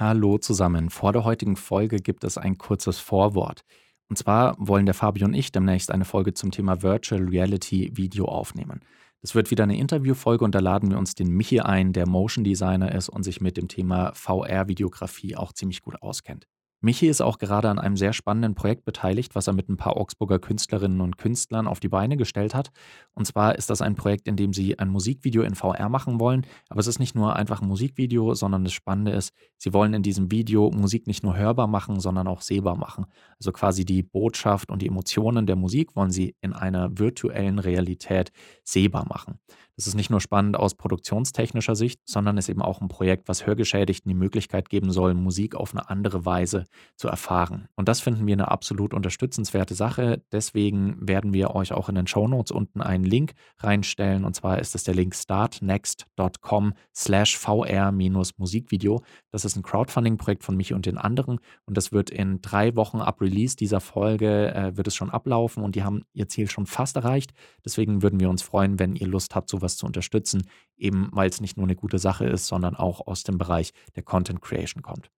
Hallo zusammen. Vor der heutigen Folge gibt es ein kurzes Vorwort. Und zwar wollen der Fabio und ich demnächst eine Folge zum Thema Virtual Reality Video aufnehmen. Das wird wieder eine Interviewfolge und da laden wir uns den Michi ein, der Motion Designer ist und sich mit dem Thema VR-Videografie auch ziemlich gut auskennt. Michi ist auch gerade an einem sehr spannenden Projekt beteiligt, was er mit ein paar Augsburger Künstlerinnen und Künstlern auf die Beine gestellt hat. Und zwar ist das ein Projekt, in dem sie ein Musikvideo in VR machen wollen. Aber es ist nicht nur einfach ein Musikvideo, sondern das Spannende ist, sie wollen in diesem Video Musik nicht nur hörbar machen, sondern auch sehbar machen. Also quasi die Botschaft und die Emotionen der Musik wollen sie in einer virtuellen Realität sehbar machen. Das ist nicht nur spannend aus produktionstechnischer Sicht, sondern ist eben auch ein Projekt, was Hörgeschädigten die Möglichkeit geben soll, Musik auf eine andere Weise zu erfahren. Und das finden wir eine absolut unterstützenswerte Sache. Deswegen werden wir euch auch in den Show Notes unten einen Link reinstellen. Und zwar ist es der Link startnext.com slash vr-musikvideo. Das ist ein Crowdfunding-Projekt von mich und den anderen. Und das wird in drei Wochen ab Release dieser Folge, äh, wird es schon ablaufen. Und die haben ihr Ziel schon fast erreicht. Deswegen würden wir uns freuen, wenn ihr Lust habt, sowas sowas zu unterstützen, eben weil es nicht nur eine gute Sache ist, sondern auch aus dem Bereich der Content Creation kommt.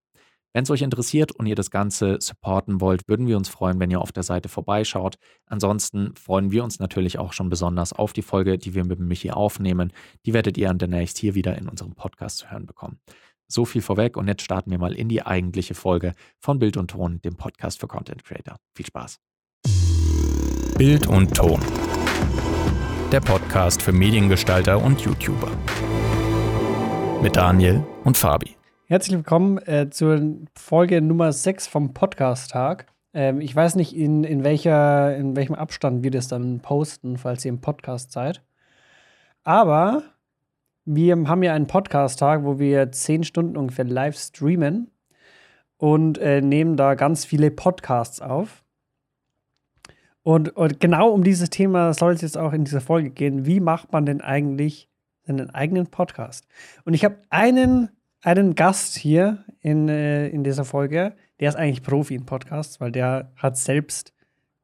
Wenn es euch interessiert und ihr das Ganze supporten wollt, würden wir uns freuen, wenn ihr auf der Seite vorbeischaut. Ansonsten freuen wir uns natürlich auch schon besonders auf die Folge, die wir mit Michi aufnehmen. Die werdet ihr dann demnächst hier wieder in unserem Podcast zu hören bekommen. So viel vorweg und jetzt starten wir mal in die eigentliche Folge von Bild und Ton, dem Podcast für Content Creator. Viel Spaß. Bild und Ton der Podcast für Mediengestalter und YouTuber. Mit Daniel und Fabi. Herzlich willkommen äh, zur Folge Nummer 6 vom Podcast-Tag. Ähm, ich weiß nicht, in, in, welcher, in welchem Abstand wir das dann posten, falls ihr im Podcast seid. Aber wir haben ja einen Podcast-Tag, wo wir 10 Stunden ungefähr live streamen und äh, nehmen da ganz viele Podcasts auf. Und, und genau um dieses Thema soll es jetzt auch in dieser Folge gehen. Wie macht man denn eigentlich seinen eigenen Podcast? Und ich habe einen, einen Gast hier in, äh, in dieser Folge, der ist eigentlich Profi in Podcasts, weil der hat selbst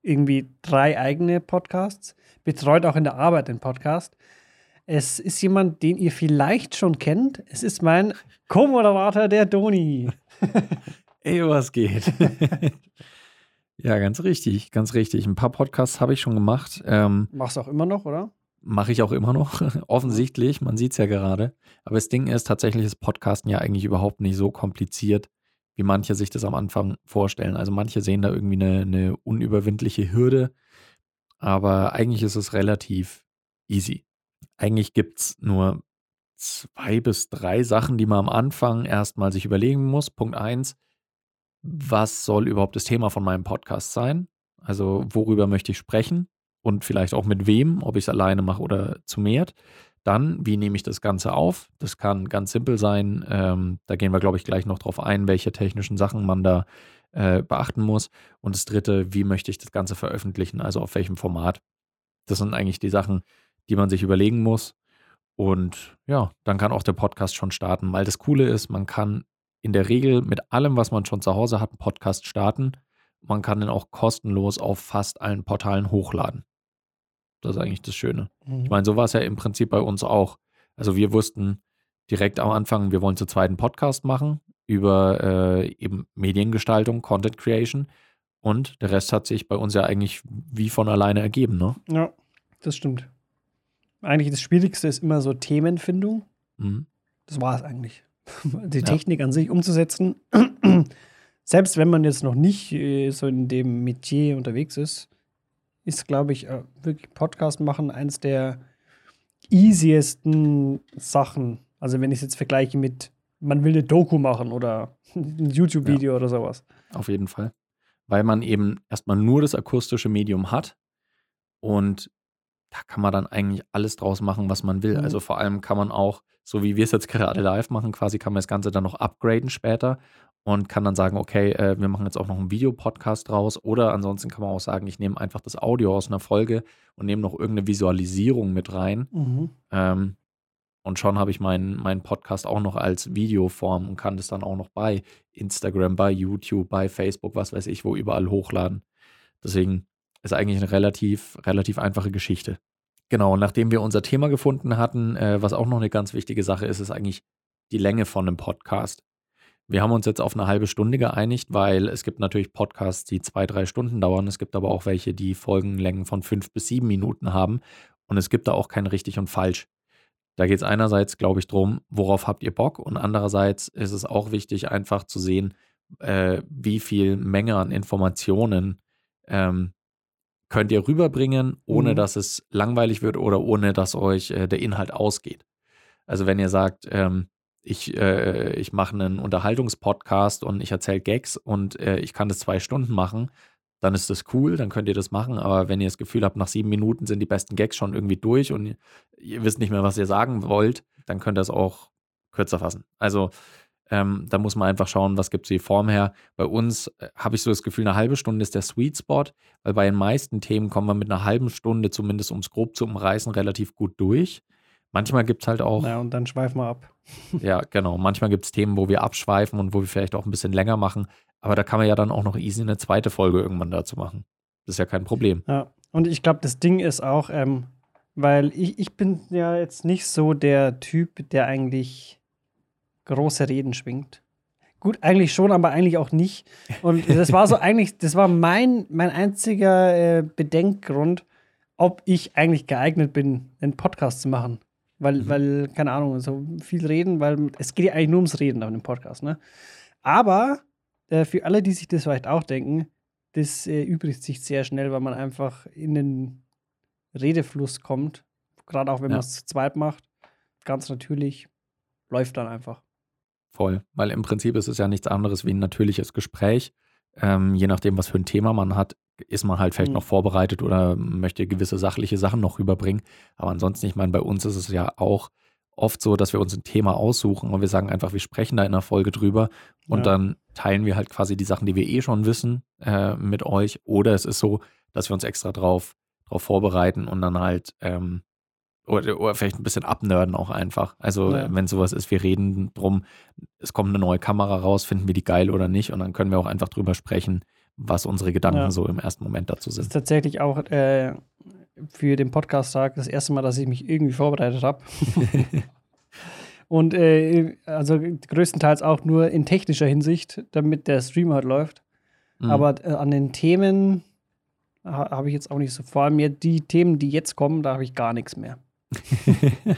irgendwie drei eigene Podcasts, betreut auch in der Arbeit den Podcast. Es ist jemand, den ihr vielleicht schon kennt. Es ist mein Co-Moderator, der Doni. Ey, was geht? Ja, ganz richtig, ganz richtig. Ein paar Podcasts habe ich schon gemacht. Ähm, Machst du auch immer noch, oder? Mache ich auch immer noch, offensichtlich. Man sieht es ja gerade. Aber das Ding ist, tatsächlich ist Podcasten ja eigentlich überhaupt nicht so kompliziert, wie manche sich das am Anfang vorstellen. Also manche sehen da irgendwie eine, eine unüberwindliche Hürde. Aber eigentlich ist es relativ easy. Eigentlich gibt es nur zwei bis drei Sachen, die man am Anfang erstmal sich überlegen muss. Punkt eins, was soll überhaupt das Thema von meinem Podcast sein? Also worüber möchte ich sprechen und vielleicht auch mit wem, ob ich es alleine mache oder zu mehrt. Dann, wie nehme ich das Ganze auf? Das kann ganz simpel sein. Ähm, da gehen wir, glaube ich, gleich noch drauf ein, welche technischen Sachen man da äh, beachten muss. Und das Dritte, wie möchte ich das Ganze veröffentlichen? Also auf welchem Format? Das sind eigentlich die Sachen, die man sich überlegen muss. Und ja, dann kann auch der Podcast schon starten, weil das Coole ist, man kann in der Regel mit allem, was man schon zu Hause hat, einen Podcast starten. Man kann den auch kostenlos auf fast allen Portalen hochladen. Das ist eigentlich das Schöne. Mhm. Ich meine, so war es ja im Prinzip bei uns auch. Also wir wussten direkt am Anfang, wir wollen zu zweiten Podcast machen über äh, eben Mediengestaltung, Content Creation. Und der Rest hat sich bei uns ja eigentlich wie von alleine ergeben, ne? Ja, das stimmt. Eigentlich das Schwierigste ist immer so Themenfindung. Mhm. Das war es eigentlich die Technik ja. an sich umzusetzen. Selbst wenn man jetzt noch nicht äh, so in dem Metier unterwegs ist, ist, glaube ich, äh, wirklich Podcast machen eines der easiesten Sachen. Also wenn ich es jetzt vergleiche mit, man will eine Doku machen oder ein YouTube-Video ja. oder sowas. Auf jeden Fall. Weil man eben erstmal nur das akustische Medium hat und da kann man dann eigentlich alles draus machen, was man will. Mhm. Also vor allem kann man auch, so wie wir es jetzt gerade live machen, quasi kann man das Ganze dann noch upgraden später und kann dann sagen, okay, äh, wir machen jetzt auch noch einen Videopodcast draus. Oder ansonsten kann man auch sagen, ich nehme einfach das Audio aus einer Folge und nehme noch irgendeine Visualisierung mit rein. Mhm. Ähm, und schon habe ich meinen, meinen Podcast auch noch als Videoform und kann das dann auch noch bei Instagram, bei YouTube, bei Facebook, was weiß ich, wo überall hochladen. Deswegen ist eigentlich eine relativ, relativ einfache Geschichte. Genau, nachdem wir unser Thema gefunden hatten, äh, was auch noch eine ganz wichtige Sache ist, ist eigentlich die Länge von einem Podcast. Wir haben uns jetzt auf eine halbe Stunde geeinigt, weil es gibt natürlich Podcasts, die zwei, drei Stunden dauern. Es gibt aber auch welche, die Folgenlängen von fünf bis sieben Minuten haben. Und es gibt da auch kein richtig und falsch. Da geht es einerseits, glaube ich, darum, worauf habt ihr Bock? Und andererseits ist es auch wichtig, einfach zu sehen, äh, wie viel Menge an Informationen ähm, könnt ihr rüberbringen, ohne mhm. dass es langweilig wird oder ohne dass euch äh, der Inhalt ausgeht. Also wenn ihr sagt, ähm, ich, äh, ich mache einen Unterhaltungspodcast und ich erzähle Gags und äh, ich kann das zwei Stunden machen, dann ist das cool, dann könnt ihr das machen. Aber wenn ihr das Gefühl habt, nach sieben Minuten sind die besten Gags schon irgendwie durch und ihr wisst nicht mehr, was ihr sagen wollt, dann könnt ihr es auch kürzer fassen. Also ähm, da muss man einfach schauen, was gibt es die Form her. Bei uns äh, habe ich so das Gefühl, eine halbe Stunde ist der Sweet Spot, weil bei den meisten Themen kommen wir mit einer halben Stunde, zumindest um es grob zu umreißen, relativ gut durch. Manchmal gibt es halt auch. Ja, und dann schweifen wir ab. ja, genau. Manchmal gibt es Themen, wo wir abschweifen und wo wir vielleicht auch ein bisschen länger machen. Aber da kann man ja dann auch noch easy eine zweite Folge irgendwann dazu machen. Das ist ja kein Problem. Ja, und ich glaube, das Ding ist auch, ähm, weil ich, ich bin ja jetzt nicht so der Typ, der eigentlich große Reden schwingt. Gut, eigentlich schon, aber eigentlich auch nicht. Und das war so eigentlich, das war mein, mein einziger äh, Bedenkgrund, ob ich eigentlich geeignet bin, einen Podcast zu machen. Weil, mhm. weil, keine Ahnung, so viel reden, weil es geht ja eigentlich nur ums Reden auf dem Podcast, ne? Aber äh, für alle, die sich das vielleicht auch denken, das äh, übrigt sich sehr schnell, weil man einfach in den Redefluss kommt. Gerade auch wenn ja. man es zu zweit macht. Ganz natürlich läuft dann einfach. Voll, weil im Prinzip ist es ja nichts anderes wie ein natürliches Gespräch. Ähm, je nachdem, was für ein Thema man hat, ist man halt vielleicht mhm. noch vorbereitet oder möchte gewisse sachliche Sachen noch rüberbringen. Aber ansonsten, ich meine, bei uns ist es ja auch oft so, dass wir uns ein Thema aussuchen und wir sagen einfach, wir sprechen da in einer Folge drüber und ja. dann teilen wir halt quasi die Sachen, die wir eh schon wissen, äh, mit euch. Oder es ist so, dass wir uns extra drauf, drauf vorbereiten und dann halt ähm, oder, oder vielleicht ein bisschen abnörden auch einfach. Also ja. wenn sowas ist, wir reden drum, es kommt eine neue Kamera raus, finden wir die geil oder nicht und dann können wir auch einfach drüber sprechen, was unsere Gedanken ja. so im ersten Moment dazu sind. Das ist tatsächlich auch äh, für den Podcast-Tag das erste Mal, dass ich mich irgendwie vorbereitet habe. und äh, also größtenteils auch nur in technischer Hinsicht, damit der Stream halt läuft. Mhm. Aber äh, an den Themen habe ich jetzt auch nicht so. Vor allem die Themen, die jetzt kommen, da habe ich gar nichts mehr.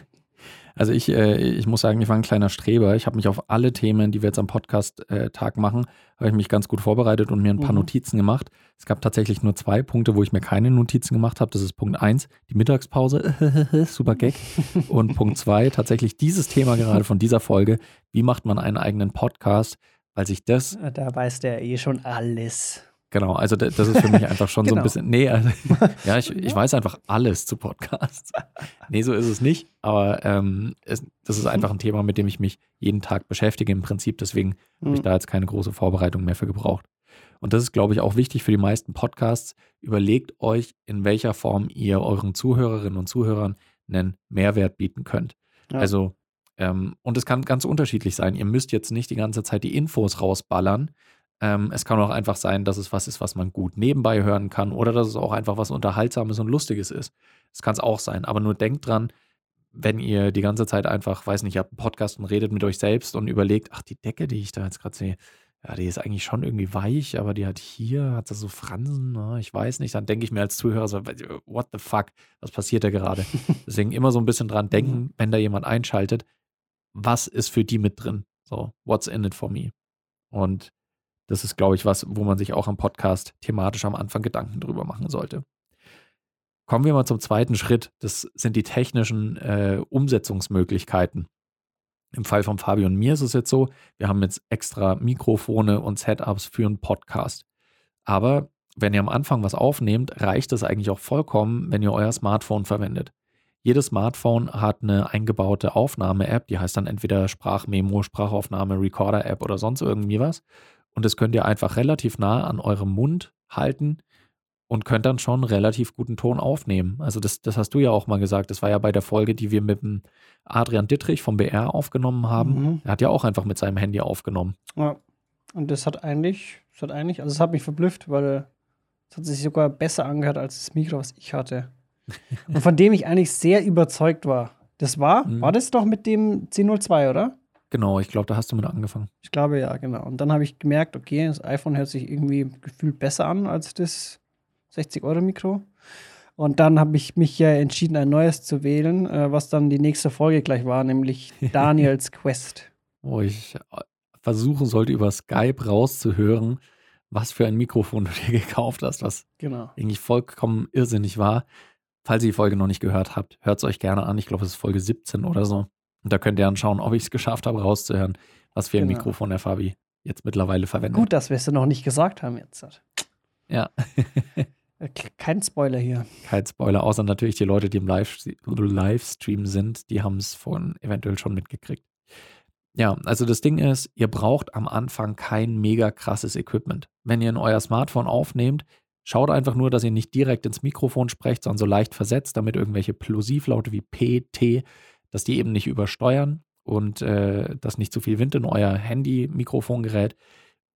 also ich, äh, ich muss sagen, ich war ein kleiner Streber. Ich habe mich auf alle Themen, die wir jetzt am Podcast-Tag äh, machen, habe ich mich ganz gut vorbereitet und mir ein paar mhm. Notizen gemacht. Es gab tatsächlich nur zwei Punkte, wo ich mir keine Notizen gemacht habe. Das ist Punkt eins, die Mittagspause, super Gag. Und Punkt zwei, tatsächlich dieses Thema gerade von dieser Folge, wie macht man einen eigenen Podcast, weil sich das... Da weiß der eh schon alles. Genau, also das ist für mich einfach schon genau. so ein genau. bisschen. Nee, also, ja, ich, ich weiß einfach alles zu Podcasts. Nee, so ist es nicht. Aber ähm, es, das ist einfach ein Thema, mit dem ich mich jeden Tag beschäftige im Prinzip. Deswegen mhm. habe ich da jetzt keine große Vorbereitung mehr für gebraucht. Und das ist, glaube ich, auch wichtig für die meisten Podcasts. Überlegt euch, in welcher Form ihr euren Zuhörerinnen und Zuhörern einen Mehrwert bieten könnt. Ja. Also, ähm, und es kann ganz unterschiedlich sein. Ihr müsst jetzt nicht die ganze Zeit die Infos rausballern, ähm, es kann auch einfach sein, dass es was ist, was man gut nebenbei hören kann oder dass es auch einfach was Unterhaltsames und Lustiges ist. Das kann es auch sein. Aber nur denkt dran, wenn ihr die ganze Zeit einfach, weiß nicht, ihr habt einen Podcast und redet mit euch selbst und überlegt, ach, die Decke, die ich da jetzt gerade sehe, ja, die ist eigentlich schon irgendwie weich, aber die hat hier, hat das so Fransen, ne? ich weiß nicht, dann denke ich mir als Zuhörer so, what the fuck, was passiert da gerade? Deswegen immer so ein bisschen dran denken, wenn da jemand einschaltet, was ist für die mit drin? So, what's in it for me? Und das ist, glaube ich, was, wo man sich auch am Podcast thematisch am Anfang Gedanken drüber machen sollte. Kommen wir mal zum zweiten Schritt. Das sind die technischen äh, Umsetzungsmöglichkeiten. Im Fall von Fabio und mir ist es jetzt so, wir haben jetzt extra Mikrofone und Setups für einen Podcast. Aber wenn ihr am Anfang was aufnehmt, reicht es eigentlich auch vollkommen, wenn ihr euer Smartphone verwendet. Jedes Smartphone hat eine eingebaute Aufnahme-App, die heißt dann entweder Sprachmemo, Sprachaufnahme, Recorder-App oder sonst irgendwie was. Und das könnt ihr einfach relativ nah an eurem Mund halten und könnt dann schon relativ guten Ton aufnehmen. Also das, das hast du ja auch mal gesagt. Das war ja bei der Folge, die wir mit dem Adrian Dittrich vom BR aufgenommen haben. Mhm. Er hat ja auch einfach mit seinem Handy aufgenommen. Ja. Und das hat eigentlich, das hat eigentlich, also es hat mich verblüfft, weil es hat sich sogar besser angehört als das Mikro, was ich hatte. und von dem ich eigentlich sehr überzeugt war. Das war, mhm. war das doch mit dem C02, oder? Genau, ich glaube, da hast du mit angefangen. Ich glaube ja, genau. Und dann habe ich gemerkt, okay, das iPhone hört sich irgendwie gefühlt besser an als das 60-Euro-Mikro. Und dann habe ich mich ja entschieden, ein neues zu wählen, äh, was dann die nächste Folge gleich war, nämlich Daniels Quest. Wo ich äh, versuchen sollte, über Skype rauszuhören, was für ein Mikrofon du dir gekauft hast, was Genau. eigentlich vollkommen irrsinnig war. Falls ihr die Folge noch nicht gehört habt, hört es euch gerne an. Ich glaube, es ist Folge 17 oder so. Und da könnt ihr dann schauen, ob ich es geschafft habe, rauszuhören, was für ein Genau. Mikrofon der Fabi jetzt mittlerweile verwendet. Gut, dass wir es noch nicht gesagt haben jetzt. Ja, Äh, Kein Spoiler hier. kein Spoiler, außer natürlich die Leute, die im Live Livestream sind, die haben es vorhin eventuell schon mitgekriegt. Ja, also das Ding ist, ihr braucht am Anfang kein mega krasses Equipment. Wenn ihr in euer Smartphone aufnehmt, schaut einfach nur, dass ihr nicht direkt ins Mikrofon sprecht, sondern so leicht versetzt, damit irgendwelche Plosivlaute wie P, T, dass die eben nicht übersteuern und äh, dass nicht zu viel Wind in euer Handy-Mikrofon gerät.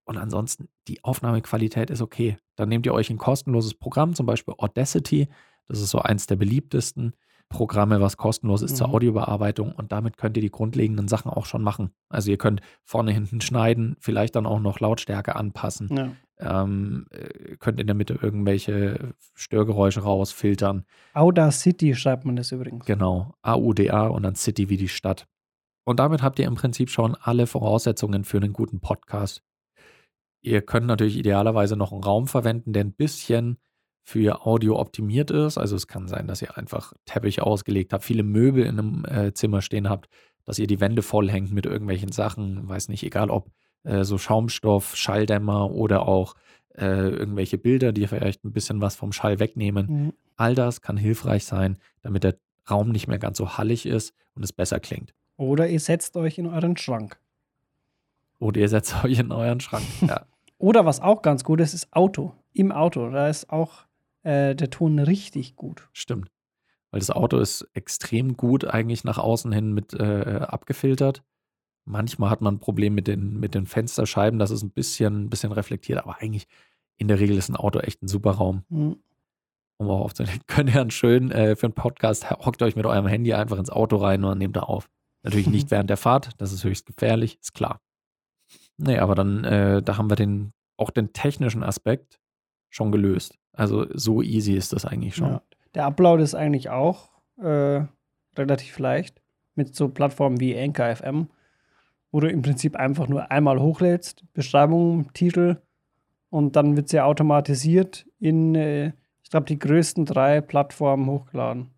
Und ansonsten, die Aufnahmequalität ist okay. Dann nehmt ihr euch ein kostenloses Programm, zum Beispiel Audacity. Das ist so eins der beliebtesten Programme, was kostenlos ist zur Mhm. Audiobearbeitung. Und damit könnt ihr die grundlegenden Sachen auch schon machen. Also ihr könnt vorne, hinten schneiden, vielleicht dann auch noch Lautstärke anpassen. Ja. Ähm, äh, könnt in der Mitte irgendwelche Störgeräusche rausfiltern. Audacity schreibt man das übrigens. Genau, AUDA und dann City wie die Stadt. Und damit habt ihr im Prinzip schon alle Voraussetzungen für einen guten Podcast. Ihr könnt natürlich idealerweise noch einen Raum verwenden, der ein bisschen für Audio optimiert ist. Also es kann sein, dass ihr einfach Teppich ausgelegt habt, viele Möbel in einem äh, Zimmer stehen habt, dass ihr die Wände vollhängt mit irgendwelchen Sachen, weiß nicht, egal ob äh, so Schaumstoff, Schalldämmer oder auch äh, irgendwelche Bilder, die vielleicht ein bisschen was vom Schall wegnehmen. Mhm. All das kann hilfreich sein, damit der Raum nicht mehr ganz so hallig ist und es besser klingt. Oder ihr setzt euch in euren Schrank. Oder ihr setzt euch in euren Schrank. Ja, Oder was auch ganz gut ist, ist Auto. Im Auto. Da ist auch äh, der Ton richtig gut. stimmt. Weil das Auto ist extrem gut eigentlich nach außen hin mit äh, abgefiltert. Manchmal hat man ein Problem mit den, mit den Fensterscheiben, das ist ein bisschen, ein bisschen reflektiert, aber eigentlich in der Regel ist ein Auto echt ein super Raum, Mhm. um auch aufzunehmen. Könnt ihr dann schön äh, für einen Podcast, hockt euch mit eurem Handy einfach ins Auto rein und nehmt da auf. Natürlich nicht während der Fahrt, das ist höchst gefährlich, ist klar. Nee, aber dann, äh, da haben wir den, auch den technischen Aspekt schon gelöst. Also so easy ist das eigentlich schon. Ja. Der Upload ist eigentlich auch äh, relativ leicht. Mit so Plattformen wie Anchor FM, wo du im Prinzip einfach nur einmal hochlädst, Beschreibung, Titel und dann wird sie automatisiert in, äh, ich glaube, die größten drei Plattformen hochgeladen.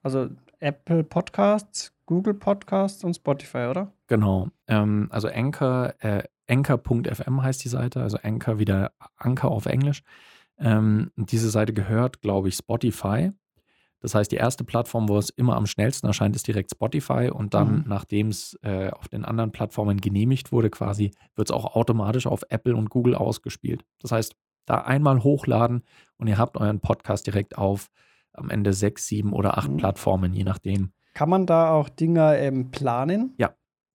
Also Apple Podcasts, Google Podcasts und Spotify, oder? Genau. Ähm, also Anchor, äh, Anchor.fm heißt die Seite, also Anchor wieder Anchor auf Englisch. Ähm, diese Seite gehört, glaube ich, Spotify. Das heißt, die erste Plattform, wo es immer am schnellsten erscheint, ist direkt Spotify. Und dann, Mhm. nachdem es äh, auf den anderen Plattformen genehmigt wurde, quasi, wird es auch automatisch auf Apple und Google ausgespielt. Das heißt, da einmal hochladen und ihr habt euren Podcast direkt auf am Ende sechs, sieben oder acht Mhm. Plattformen, je nachdem. Kann man da auch Dinger ähm, planen?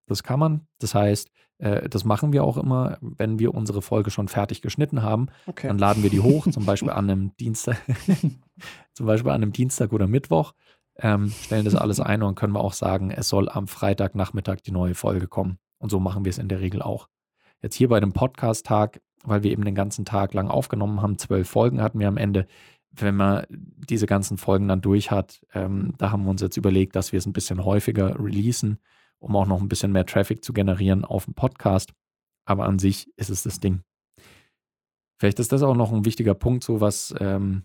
Das kann man. Das heißt, das machen wir auch immer, wenn wir unsere Folge schon fertig geschnitten haben. Okay. Dann laden wir die hoch, zum Beispiel an einem Dienstag, zum Beispiel an einem Dienstag oder Mittwoch, ähm, stellen das alles ein und können wir auch sagen, es soll am Freitagnachmittag die neue Folge kommen. Und so machen wir es in der Regel auch. Jetzt hier bei dem Podcast-Tag, weil wir eben den ganzen Tag lang aufgenommen haben, zwölf Folgen hatten wir am Ende. Wenn man diese ganzen Folgen dann durch hat, ähm, da haben wir uns jetzt überlegt, dass wir es ein bisschen häufiger releasen, um auch noch ein bisschen mehr Traffic zu generieren auf dem Podcast. Aber an sich ist es das Ding. Vielleicht ist das auch noch ein wichtiger Punkt, so was, ähm,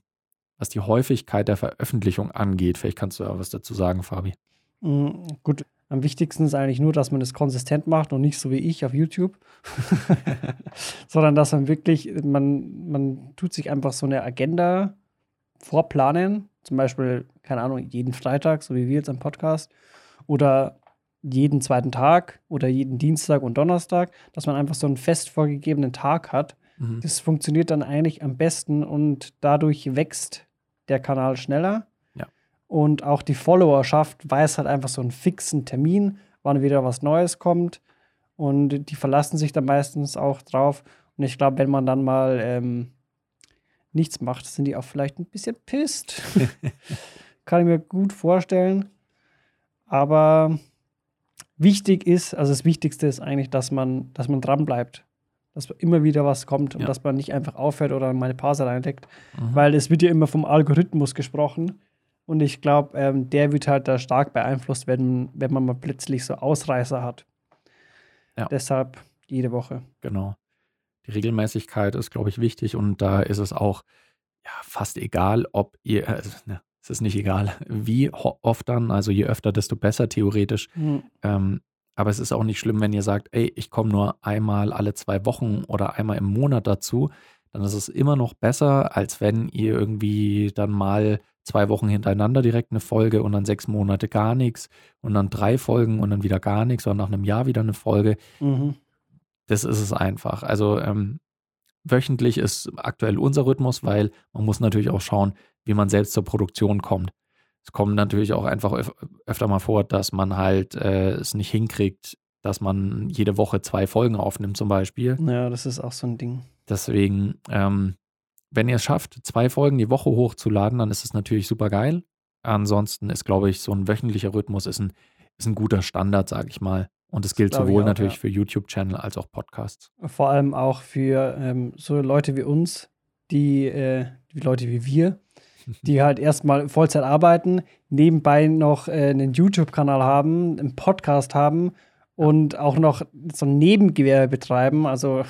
was die Häufigkeit der Veröffentlichung angeht. Vielleicht kannst du ja was dazu sagen, Fabi. Mm, Gut, am wichtigsten ist eigentlich nur, dass man das konsistent macht und nicht so wie ich auf YouTube, sondern dass man wirklich, man, man tut sich einfach so eine Agenda vorplanen, zum Beispiel, keine Ahnung, jeden Freitag, so wie wir jetzt am Podcast, oder jeden zweiten Tag oder jeden Dienstag und Donnerstag, dass man einfach so einen fest vorgegebenen Tag hat. Mhm. Das funktioniert dann eigentlich am besten und dadurch wächst der Kanal schneller. Ja. Und auch die Followerschaft weiß halt einfach so einen fixen Termin, wann wieder was Neues kommt. Und die verlassen sich dann meistens auch drauf. Und ich glaube, wenn man dann mal ähm, nichts macht, sind die auch vielleicht ein bisschen pisst. Kann ich mir gut vorstellen. Aber wichtig ist, also das Wichtigste ist eigentlich, dass man, dass man dran bleibt. Dass immer wieder was kommt und Ja. dass man nicht einfach aufhört oder mal eine Pause reindeckt. Mhm. Weil es wird ja immer vom Algorithmus gesprochen. Und ich glaube, ähm, der wird halt da stark beeinflusst, wenn, wenn man mal plötzlich so Ausreißer hat. Ja. Deshalb jede Woche. Genau. Die Regelmäßigkeit ist, glaube ich, wichtig und da ist es auch ja, fast egal, ob ihr, äh, ne, es ist nicht egal, wie oft dann, also je öfter, desto besser theoretisch. Hm. Ähm, aber es ist auch nicht schlimm, wenn ihr sagt, ey, ich komme nur einmal alle zwei Wochen oder einmal im Monat dazu. Dann ist es immer noch besser, als wenn ihr irgendwie dann mal zwei Wochen hintereinander direkt eine Folge und dann sechs Monate gar nichts und dann drei Folgen und dann wieder gar nichts und nach einem Jahr wieder eine Folge. Mhm. Das ist es einfach. Also ähm, wöchentlich ist aktuell unser Rhythmus, weil man muss natürlich auch schauen, wie man selbst zur Produktion kommt. Es kommt natürlich auch einfach öf öfter mal vor, dass man halt äh, es nicht hinkriegt, dass man jede Woche zwei Folgen aufnimmt zum Beispiel. Ja, das ist auch so ein Ding. Deswegen, ähm, wenn ihr es schafft, zwei Folgen die Woche hochzuladen, dann ist es natürlich super geil. Ansonsten ist, glaube ich, so ein wöchentlicher Rhythmus ist ein, ist ein guter Standard, sage ich mal. Und es gilt sowohl auch, natürlich ja. für YouTube-Channel als auch Podcasts. Vor allem auch für ähm, so Leute wie uns, die, äh, die Leute wie wir, die halt erstmal Vollzeit arbeiten, nebenbei noch äh, einen YouTube-Kanal haben, einen Podcast haben und auch noch so ein Nebengewerbe betreiben. Also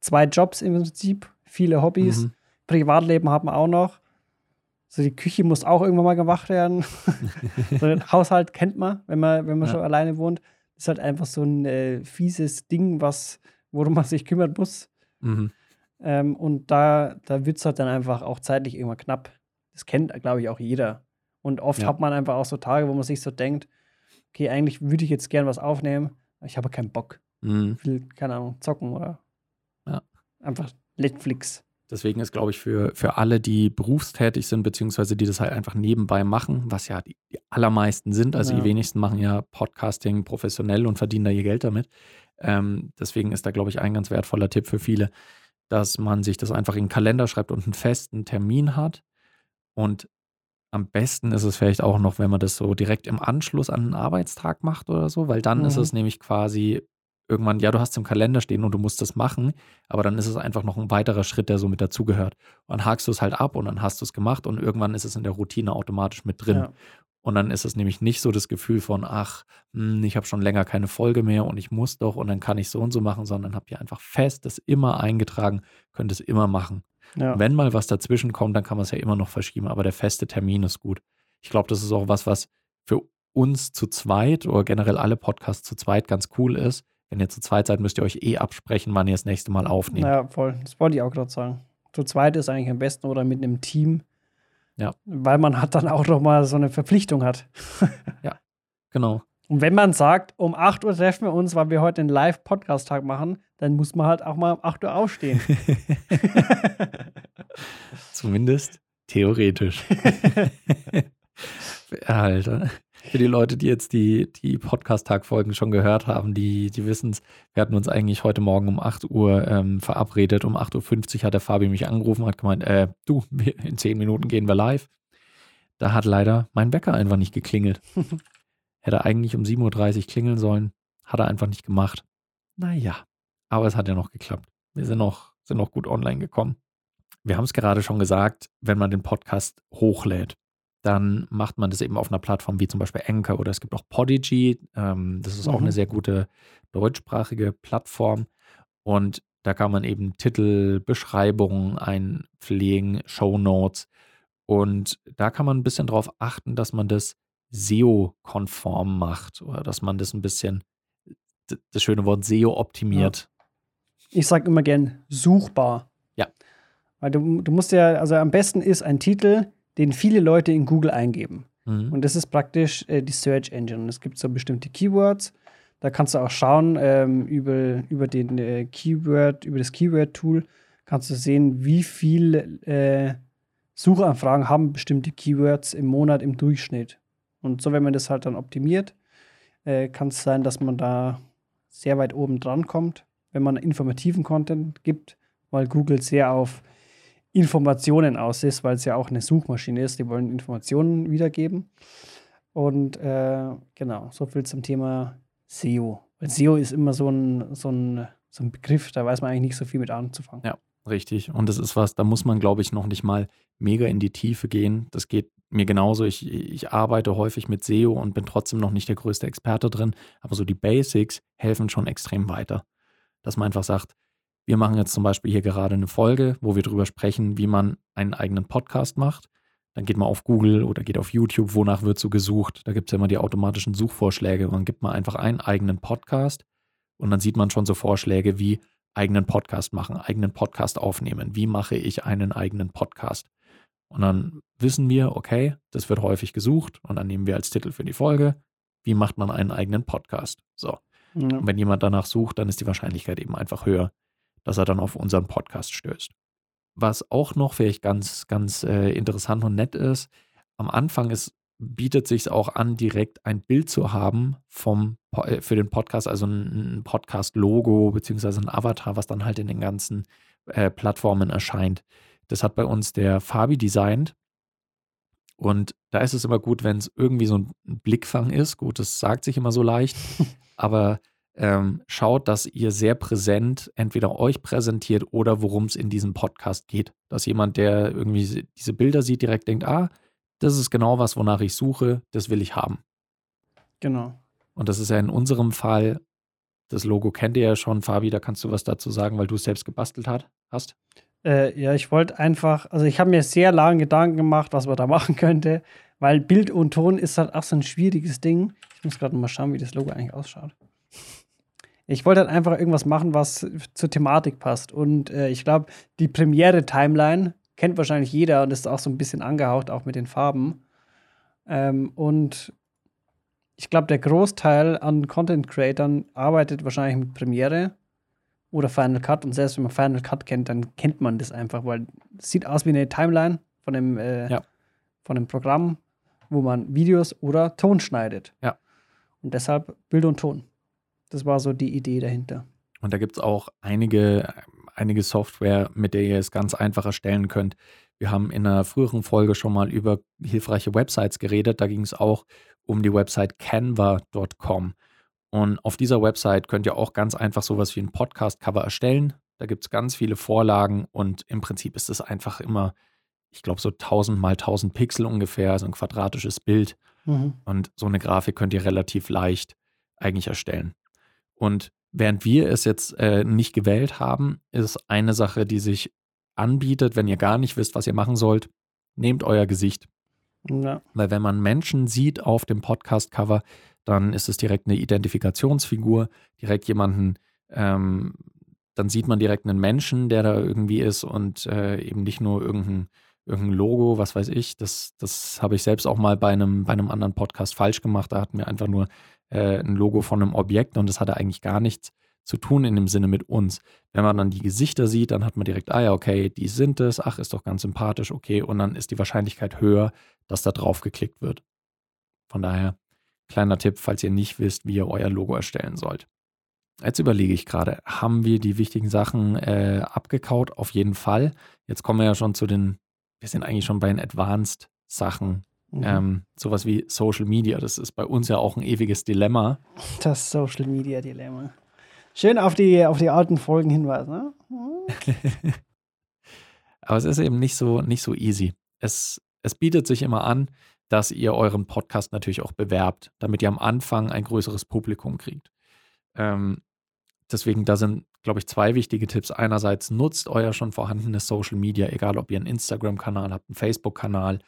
zwei Jobs im Prinzip, viele Hobbys, Mhm. Privatleben haben auch noch. So die Küche muss auch irgendwann mal gemacht werden. so ein Haushalt kennt man, wenn man, wenn man Ja. schon alleine wohnt. Ist halt einfach so ein äh, fieses Ding, was, worum man sich kümmern muss. Mhm. Ähm, und da, da wird es halt dann einfach auch zeitlich irgendwann knapp. Das kennt, glaube ich, auch jeder. Und oft Ja. hat man einfach auch so Tage, wo man sich so denkt, okay, eigentlich würde ich jetzt gern was aufnehmen, aber ich habe keinen Bock. Mhm. Ich will, keine Ahnung, zocken oder Ja. einfach Netflix. Deswegen ist, glaube ich, für, für alle, die berufstätig sind, beziehungsweise die das halt einfach nebenbei machen, was ja die, die allermeisten sind, also Ja. die wenigsten machen ja Podcasting professionell und verdienen da ihr Geld damit. Ähm, deswegen ist da, glaube ich, ein ganz wertvoller Tipp für viele, dass man sich das einfach in den Kalender schreibt und einen festen Termin hat. Und am besten ist es vielleicht auch noch, wenn man das so direkt im Anschluss an einen Arbeitstag macht oder so, weil dann ist Mhm. es nämlich quasi irgendwann, ja, du hast es im Kalender stehen und du musst das machen, aber dann ist es einfach noch ein weiterer Schritt, der so mit dazugehört. Und dann hakst du es halt ab und dann hast du es gemacht und irgendwann ist es in der Routine automatisch mit drin. Ja. Und dann ist es nämlich nicht so das Gefühl von, ach, hm, ich habe schon länger keine Folge mehr und ich muss doch und dann kann ich so und so machen, sondern habt ihr einfach fest das immer eingetragen, könnt es immer machen. Ja. Wenn mal was dazwischen kommt, dann kann man es ja immer noch verschieben, aber der feste Termin ist gut. Ich glaube, das ist auch was, was für uns zu zweit oder generell alle Podcasts zu zweit ganz cool ist. Wenn ihr zu zweit seid, müsst ihr euch eh absprechen, wann ihr das nächste Mal aufnehmt. Ja, voll. Das wollte ich auch gerade sagen. Zu zweit ist eigentlich am besten oder mit einem Team. Ja. Weil man hat dann auch noch mal so eine Verpflichtung hat. Genau. Und wenn man sagt, um 8 Uhr treffen wir uns, weil wir heute einen Live-Podcast-Tag machen, dann muss man halt auch mal um 8 Uhr aufstehen. Zumindest theoretisch. Alter. Für die Leute, die jetzt die, die Podcast-Tag-Folgen schon gehört haben, die, die wissen es. Wir hatten uns eigentlich heute Morgen um 8 Uhr ähm, verabredet. Um 8.50 Uhr hat der Fabi mich angerufen und hat gemeint, äh, du, in 10 Minuten gehen wir live. Da hat leider mein Wecker einfach nicht geklingelt. Hätte eigentlich um 7.30 Uhr klingeln sollen. Hat er einfach nicht gemacht. Naja, aber es hat ja noch geklappt. Wir sind noch, sind noch gut online gekommen. Wir haben es gerade schon gesagt, wenn man den Podcast hochlädt, dann macht man das eben auf einer Plattform wie zum Beispiel Anchor oder es gibt auch Podigy. Ähm, das ist auch Mhm. eine sehr gute deutschsprachige Plattform. Und da kann man eben Titel, Beschreibungen einpflegen, Shownotes. Und da kann man ein bisschen drauf achten, dass man das SEO-konform macht oder dass man das ein bisschen, das schöne Wort SEO optimiert. Ich sage immer gern suchbar. Ja. Weil du, du musst ja, also am besten ist ein Titel, den viele Leute in Google eingeben. Mhm. Und das ist praktisch äh, die Search Engine. Und es gibt so bestimmte Keywords. Da kannst du auch schauen ähm, über, über den äh, Keyword, über das Keyword-Tool kannst du sehen, wie viel äh, Suchanfragen haben bestimmte Keywords im Monat im Durchschnitt. Und so, wenn man das halt dann optimiert, äh, kann es sein, dass man da sehr weit oben dran kommt, wenn man informativen Content gibt, weil Google sehr auf Informationen aus ist, weil es ja auch eine Suchmaschine ist. Die wollen Informationen wiedergeben. Und äh, genau, so viel zum Thema SEO. Weil SEO ist immer so ein, so ein, so ein Begriff, da weiß man eigentlich nicht so viel mit anzufangen. Ja, richtig. Und das ist was, da muss man, glaube ich, noch nicht mal mega in die Tiefe gehen. Das geht mir genauso. Ich, ich arbeite häufig mit SEO und bin trotzdem noch nicht der größte Experte drin. Aber so die Basics helfen schon extrem weiter. Dass man einfach sagt, wir machen jetzt zum Beispiel hier gerade eine Folge, wo wir darüber sprechen, wie man einen eigenen Podcast macht. Dann geht man auf Google oder geht auf YouTube, wonach wird so gesucht. Da gibt es ja immer die automatischen Suchvorschläge. Man gibt mal einfach einen eigenen Podcast und dann sieht man schon so Vorschläge wie eigenen Podcast machen, eigenen Podcast aufnehmen. Wie mache ich einen eigenen Podcast? Und dann wissen wir, okay, das wird häufig gesucht und dann nehmen wir als Titel für die Folge, wie macht man einen eigenen Podcast? So. Ja. Und wenn jemand danach sucht, dann ist die Wahrscheinlichkeit eben einfach höher, dass er dann auf unseren Podcast stößt. Was auch noch vielleicht ganz, ganz äh, interessant und nett ist, am Anfang ist, bietet sich auch an, direkt ein Bild zu haben vom, äh, für den Podcast, also ein, Podcast-Logo beziehungsweise ein Avatar, was dann halt in den ganzen äh, Plattformen erscheint. Das hat bei uns der Fabi designt. Und da ist es immer gut, wenn es irgendwie so ein Blickfang ist. Gut, das sagt sich immer so leicht, aber ähm, schaut, dass ihr sehr präsent entweder euch präsentiert oder worum es in diesem Podcast geht. Dass jemand, der irgendwie diese Bilder sieht, direkt denkt, ah, das ist genau was, wonach ich suche, das will ich haben. Genau. Und das ist ja in unserem Fall, das Logo kennt ihr ja schon, Fabi, da kannst du was dazu sagen, weil du es selbst gebastelt hat, hast. Äh, ja, ich wollte einfach, also ich habe mir sehr lange Gedanken gemacht, was man da machen könnte, weil Bild und Ton ist halt auch so ein schwieriges Ding. Ich muss gerade mal schauen, wie das Logo eigentlich ausschaut. Ich wollte halt einfach irgendwas machen, was zur Thematik passt. Und äh, ich glaube, die Premiere-Timeline kennt wahrscheinlich jeder und ist auch so ein bisschen angehaucht, auch mit den Farben. Ähm, und ich glaube, der Großteil an Content-Creatern arbeitet wahrscheinlich mit Premiere oder Final Cut. Und selbst wenn man Final Cut kennt, dann kennt man das einfach, weil es sieht aus wie eine Timeline von dem, äh, ja. von dem Programm, wo man Videos oder Ton schneidet. Ja. Und deshalb Bild und Ton. Das war so die Idee dahinter. Und da gibt es auch einige, einige Software, mit der ihr es ganz einfach erstellen könnt. Wir haben in einer früheren Folge schon mal über hilfreiche Websites geredet. Da ging es auch um die Website canva.com. Und auf dieser Website könnt ihr auch ganz einfach sowas wie ein Podcast-Cover erstellen. Da gibt es ganz viele Vorlagen und im Prinzip ist es einfach immer, ich glaube, so 1000 mal 1000 Pixel ungefähr, so ein quadratisches Bild. Mhm. Und so eine Grafik könnt ihr relativ leicht eigentlich erstellen. Und während wir es jetzt äh, nicht gewählt haben, ist eine Sache, die sich anbietet, wenn ihr gar nicht wisst, was ihr machen sollt, nehmt euer Gesicht. Ja. Weil wenn man Menschen sieht auf dem Podcast-Cover, dann ist es direkt eine Identifikationsfigur, direkt jemanden, ähm, dann sieht man direkt einen Menschen, der da irgendwie ist und äh, eben nicht nur irgendein, irgendein Logo, was weiß ich. Das, das habe ich selbst auch mal bei einem, bei einem anderen Podcast falsch gemacht. Da hatten wir einfach nur äh, ein Logo von einem Objekt und das hatte eigentlich gar nichts zu tun in dem Sinne mit uns. Wenn man dann die Gesichter sieht, dann hat man direkt, ah ja, okay, die sind es, ach, ist doch ganz sympathisch, okay, und dann ist die Wahrscheinlichkeit höher, dass da drauf geklickt wird. Von daher, kleiner Tipp, falls ihr nicht wisst, wie ihr euer Logo erstellen sollt. Jetzt überlege ich gerade, haben wir die wichtigen Sachen äh, abgekaut? Auf jeden Fall. Jetzt kommen wir ja schon zu den, wir sind eigentlich schon bei den Advanced Sachen Mhm. Ähm, sowas wie Social Media, das ist bei uns ja auch ein ewiges Dilemma. Das Social Media Dilemma. Schön auf die, auf die alten Folgen hinweisen. Ne? Aber es ist eben nicht so, nicht so easy. Es, es bietet sich immer an, dass ihr euren Podcast natürlich auch bewerbt, damit ihr am Anfang ein größeres Publikum kriegt. Ähm, deswegen, da sind, glaube ich, zwei wichtige Tipps. Einerseits nutzt euer schon vorhandenes Social Media, egal ob ihr einen Instagram-Kanal habt, einen Facebook-Kanal,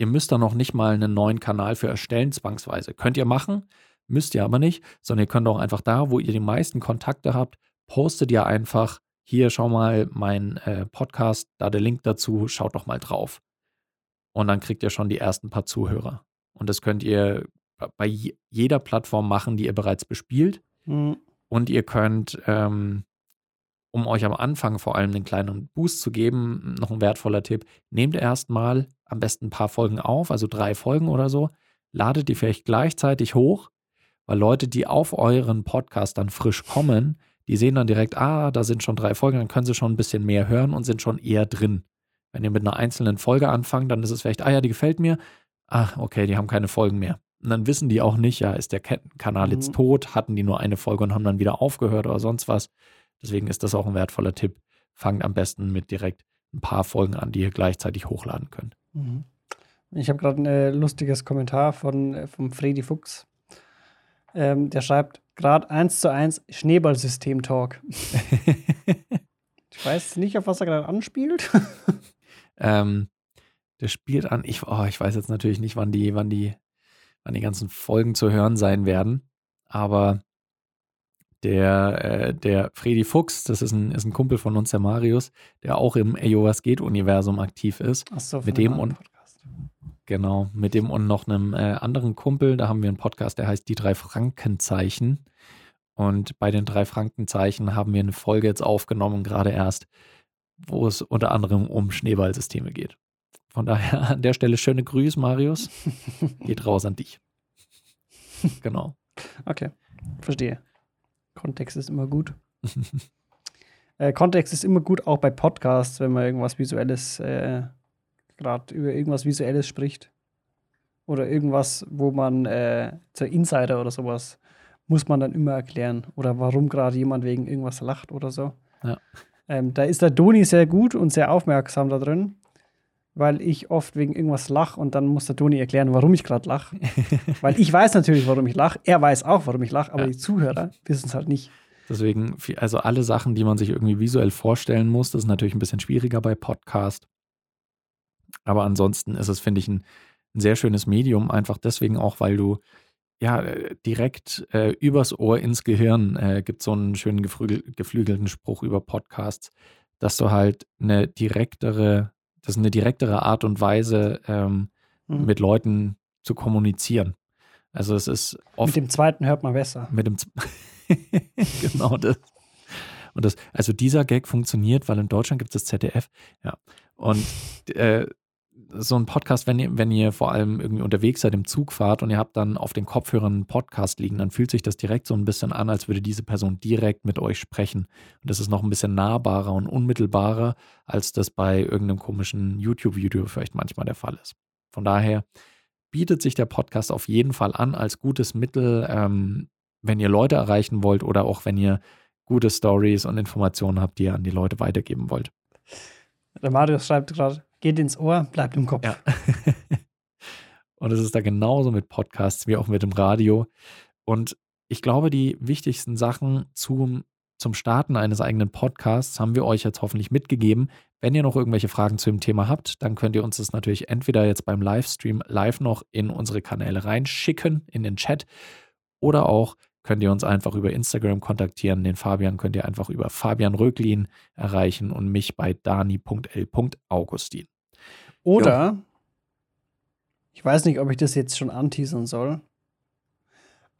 Ihr müsst da noch nicht mal einen neuen Kanal für erstellen, zwangsweise. Könnt ihr machen, müsst ihr aber nicht, sondern ihr könnt auch einfach da, wo ihr die meisten Kontakte habt, postet ihr einfach, hier schau mal mein äh, Podcast, da der Link dazu, schaut doch mal drauf. Und dann kriegt ihr schon die ersten paar Zuhörer. Und das könnt ihr bei jeder Plattform machen, die ihr bereits bespielt. Mhm. Und ihr könnt ähm, um euch am Anfang vor allem einen kleinen Boost zu geben, noch ein wertvoller Tipp, nehmt erstmal am besten ein paar Folgen auf, also drei Folgen oder so, ladet die vielleicht gleichzeitig hoch, weil Leute, die auf euren Podcast dann frisch kommen, die sehen dann direkt, ah, da sind schon drei Folgen, dann können sie schon ein bisschen mehr hören und sind schon eher drin. Wenn ihr mit einer einzelnen Folge anfangt, dann ist es vielleicht, ah ja, die gefällt mir, ah, okay, die haben keine Folgen mehr. Und dann wissen die auch nicht, ja, ist der Kanal mhm. jetzt tot, hatten die nur eine Folge und haben dann wieder aufgehört oder sonst was. Deswegen ist das auch ein wertvoller Tipp. Fangt am besten mit direkt ein paar Folgen an, die ihr gleichzeitig hochladen könnt. Mhm. Ich habe gerade ein äh, lustiges Kommentar von äh, vom Freddy Fuchs. Ähm, der schreibt gerade eins zu eins Schneeballsystem-Talk. ich weiß nicht, auf was er gerade anspielt. ähm, der spielt an, ich, oh, ich weiß jetzt natürlich nicht, wann die, wann die, wann die ganzen Folgen zu hören sein werden, aber der, äh, der Freddy Fuchs, das ist ein, ist ein Kumpel von uns, der Marius, der auch im Eyo was geht Universum aktiv ist. Ach so, mit dem und Genau, mit dem und noch einem äh, anderen Kumpel, da haben wir einen Podcast, der heißt Die drei Frankenzeichen. Und bei den drei Frankenzeichen haben wir eine Folge jetzt aufgenommen, gerade erst, wo es unter anderem um Schneeballsysteme geht. Von daher an der Stelle schöne Grüße, Marius. Geht raus an dich. Genau. Okay, verstehe. Kontext ist immer gut. äh, Kontext ist immer gut, auch bei Podcasts, wenn man irgendwas Visuelles äh, gerade über irgendwas Visuelles spricht oder irgendwas, wo man äh, zur Insider oder sowas muss man dann immer erklären oder warum gerade jemand wegen irgendwas lacht oder so. Ja. Ähm, da ist der Doni sehr gut und sehr aufmerksam da drin, weil ich oft wegen irgendwas lache und dann muss der Doni erklären, warum ich gerade lache. weil ich weiß natürlich, warum ich lache. Er weiß auch, warum ich lache, aber ja. die Zuhörer wissen es halt nicht. Deswegen, also alle Sachen, die man sich irgendwie visuell vorstellen muss, das ist natürlich ein bisschen schwieriger bei Podcast. Aber ansonsten ist es, finde ich, ein, ein, sehr schönes Medium, einfach deswegen auch, weil du ja direkt äh, übers Ohr ins Gehirn äh, gibt so einen schönen geflügelten Spruch über Podcasts, dass du halt eine direktere, das ist eine direktere Art und Weise, ähm, mhm. mit Leuten zu kommunizieren. Also es ist oft. Mit dem zweiten hört man besser. Mit dem genau das. Und das, also dieser Gag funktioniert, weil in Deutschland gibt es das ZDF, ja. Und äh, so ein Podcast, wenn ihr, wenn ihr vor allem irgendwie unterwegs seid, im Zug fahrt und ihr habt dann auf den Kopfhörern einen Podcast liegen, dann fühlt sich das direkt so ein bisschen an, als würde diese Person direkt mit euch sprechen. Und das ist noch ein bisschen nahbarer und unmittelbarer, als das bei irgendeinem komischen YouTube-Video vielleicht manchmal der Fall ist. Von daher bietet sich der Podcast auf jeden Fall an als gutes Mittel, ähm, wenn ihr Leute erreichen wollt oder auch wenn ihr gute Stories und Informationen habt, die ihr an die Leute weitergeben wollt. Der Marius schreibt gerade, geht ins Ohr, bleibt im Kopf. Ja. und es ist da genauso mit Podcasts wie auch mit dem Radio. Und ich glaube, die wichtigsten Sachen zum, zum Starten eines eigenen Podcasts haben wir euch jetzt hoffentlich mitgegeben. Wenn ihr noch irgendwelche Fragen zu dem Thema habt, dann könnt ihr uns das natürlich entweder jetzt beim Livestream live noch in unsere Kanäle reinschicken, in den Chat, oder auch könnt ihr uns einfach über Instagram kontaktieren. Den Fabian könnt ihr einfach über Fabian Röglin erreichen und mich bei dani.l.augustin. Oder, jo. ich weiß nicht, ob ich das jetzt schon anteasern soll,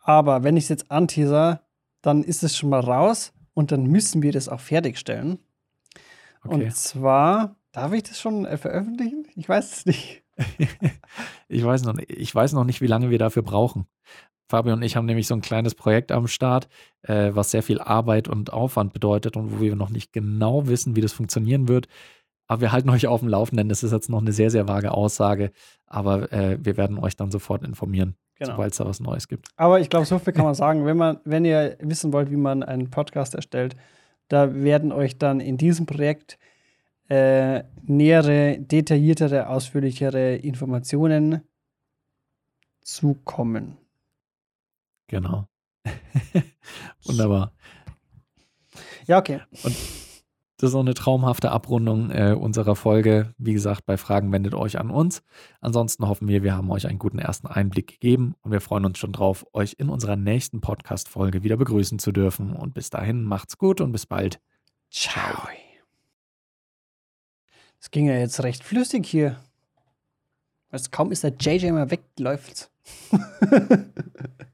aber wenn ich es jetzt anteaser, dann ist es schon mal raus und dann müssen wir das auch fertigstellen. Okay. Und zwar, darf ich das schon äh, veröffentlichen? Ich weiß es nicht. ich, weiß noch nicht ich weiß noch nicht, wie lange wir dafür brauchen. Fabio und ich haben nämlich so ein kleines Projekt am Start, äh, was sehr viel Arbeit und Aufwand bedeutet und wo wir noch nicht genau wissen, wie das funktionieren wird. Aber wir halten euch auf dem Laufenden. Das ist jetzt noch eine sehr, sehr vage Aussage, aber äh, wir werden euch dann sofort informieren, genau. sobald es da was Neues gibt. Aber ich glaube, so viel kann man sagen. Wenn, man, wenn ihr wissen wollt, wie man einen Podcast erstellt, da werden euch dann in diesem Projekt äh, nähere, detailliertere, ausführlichere Informationen zukommen. Genau. Wunderbar. Ja, okay. Und das ist auch eine traumhafte Abrundung äh, unserer Folge. Wie gesagt, bei Fragen wendet euch an uns. Ansonsten hoffen wir, wir haben euch einen guten ersten Einblick gegeben und wir freuen uns schon drauf, euch in unserer nächsten Podcast-Folge wieder begrüßen zu dürfen. Und bis dahin macht's gut und bis bald. Ciao. Es ging ja jetzt recht flüssig hier. Also kaum ist der JJ mal weg, läuft's.